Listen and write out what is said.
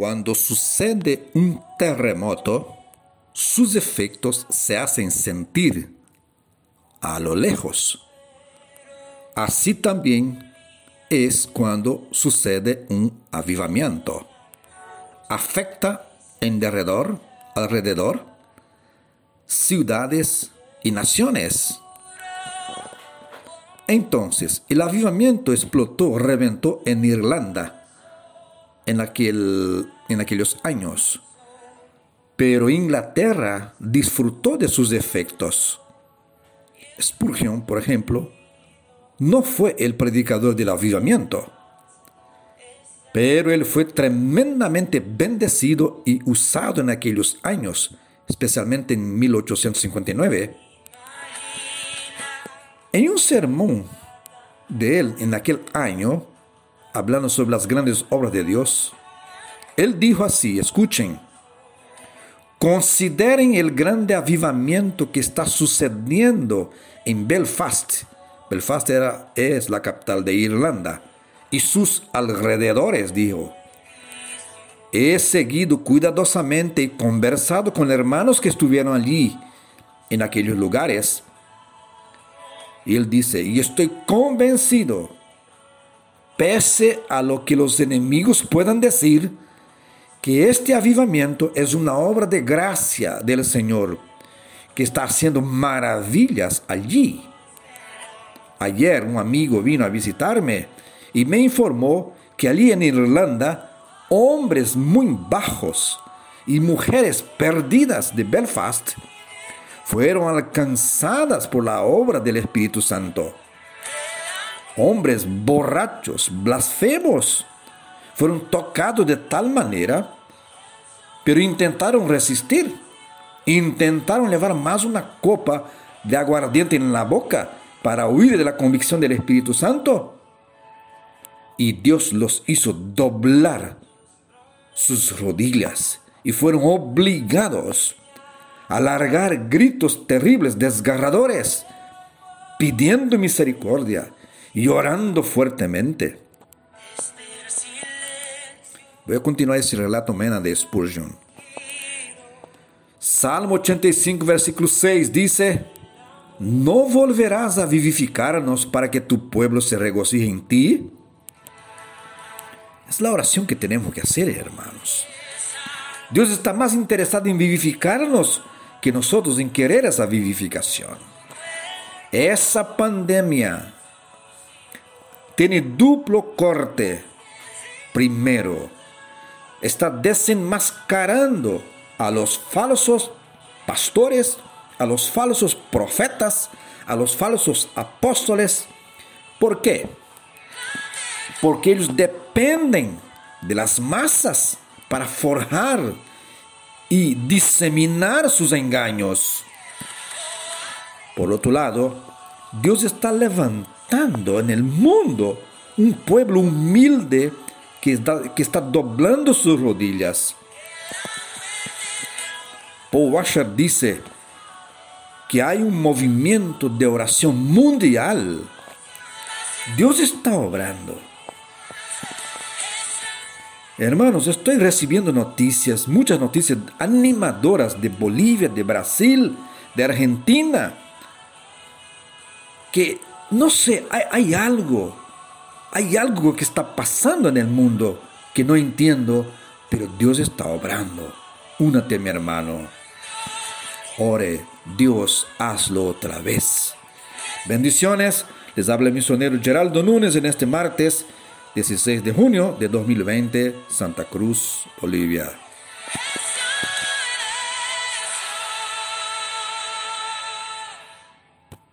Cuando sucede un terremoto, sus efectos se hacen sentir a lo lejos. Así también es cuando sucede un avivamiento. Afecta en derredor, alrededor ciudades y naciones. Entonces, el avivamiento explotó, reventó en Irlanda en, aquel, en aquellos años. Pero Inglaterra disfrutó de sus efectos. Spurgeon, por ejemplo, no fue el predicador del avivamiento, pero él fue tremendamente bendecido y usado en aquellos años, especialmente en 1859. En un sermón de él en aquel año, hablando sobre las grandes obras de Dios, él dijo así, escuchen, consideren el grande avivamiento que está sucediendo en Belfast. Belfast era, es la capital de Irlanda y sus alrededores, dijo. He seguido cuidadosamente y conversado con hermanos que estuvieron allí, en aquellos lugares. Y él dice, y estoy convencido, pese a lo que los enemigos puedan decir, que este avivamiento es una obra de gracia del Señor, que está haciendo maravillas allí. Ayer un amigo vino a visitarme y me informó que allí en Irlanda hombres muy bajos y mujeres perdidas de Belfast fueron alcanzadas por la obra del Espíritu Santo. Hombres borrachos, blasfemos, fueron tocados de tal manera, pero intentaron resistir. Intentaron llevar más una copa de aguardiente en la boca para huir de la convicción del Espíritu Santo. Y Dios los hizo doblar sus rodillas y fueron obligados a largar gritos terribles, desgarradores, pidiendo misericordia y orando fuertemente. Voy a continuar esse relato mena de Spurgeon. Salmo 85, versículo 6 dice: ¿No volverás a vivificarnos para que tu pueblo se regocije en ti? Es la oración que tenemos que hacer, hermanos. Dios está más interesado en vivificarnos que nosotros en querer esa vivificación. Esa pandemia tiene duplo corte. Primero, está desenmascarando a los falsos pastores, a los falsos profetas, a los falsos apóstoles. ¿Por qué? Porque ellos dependen de las masas para forjar y diseminar sus engaños. Por otro lado, Dios está levantando en el mundo un pueblo humilde que está, doblando sus rodillas. Paul Washer dice que hay un movimiento de oración mundial. Dios está obrando. Hermanos, estoy recibiendo noticias, muchas noticias animadoras de Bolivia, de Brasil, de Argentina, que no sé, hay, algo hay algo que está pasando en el mundo que no entiendo, pero Dios está obrando. Únate, mi hermano. Ore, Dios, hazlo otra vez. Bendiciones. Les habla el misionero Geraldo Núñez en este martes 16 de junio de 2020, Santa Cruz, Bolivia.